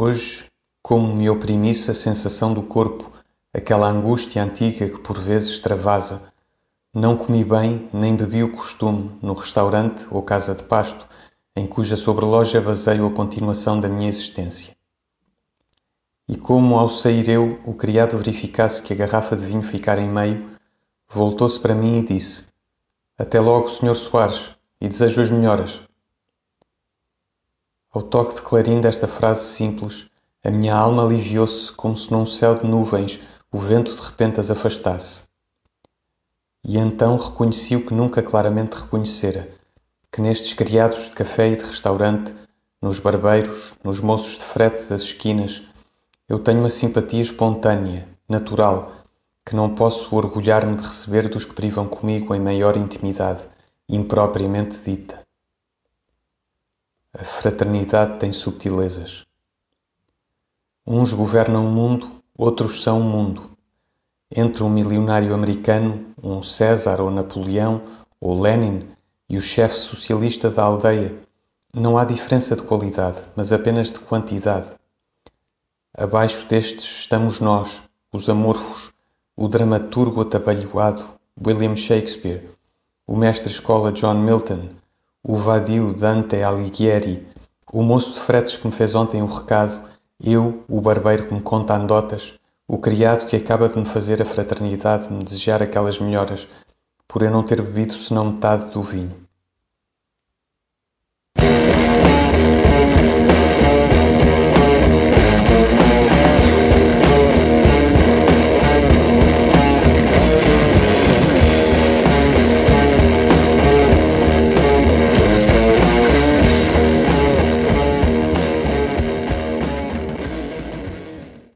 Hoje, como me oprimisse a sensação do corpo, aquela angústia antiga que por vezes extravasa, não comi bem nem bebi o costume no restaurante ou casa de pasto, em cuja sobreloja vazeio a continuação da minha existência. E como ao sair eu, o criado verificasse que a garrafa de vinho ficara em meio, voltou-se para mim e disse: Até logo, Sr. Soares, e desejo as melhoras. Ao toque de clarim desta frase simples, a minha alma aliviou-se como se num céu de nuvens o vento de repente as afastasse. E então reconheci o que nunca claramente reconhecera, que nestes criados de café e de restaurante, nos barbeiros, nos moços de frete das esquinas, eu tenho uma simpatia espontânea, natural, que não posso orgulhar-me de receber dos que privam comigo em maior intimidade, impropriamente dita. A fraternidade tem subtilezas. Uns governam o mundo, outros são o mundo. Entre um milionário americano, um César ou Napoleão ou Lenin e o chefe socialista da aldeia, não há diferença de qualidade, mas apenas de quantidade. Abaixo destes estamos nós, os amorfos, o dramaturgo atabalhoado William Shakespeare, o mestre-escola John Milton, o vadio Dante Alighieri, o moço de fretes que me fez ontem o recado, eu, o barbeiro que me conta andotas, o criado que acaba de me fazer a fraternidade de me desejar aquelas melhoras, por eu não ter bebido senão metade do vinho.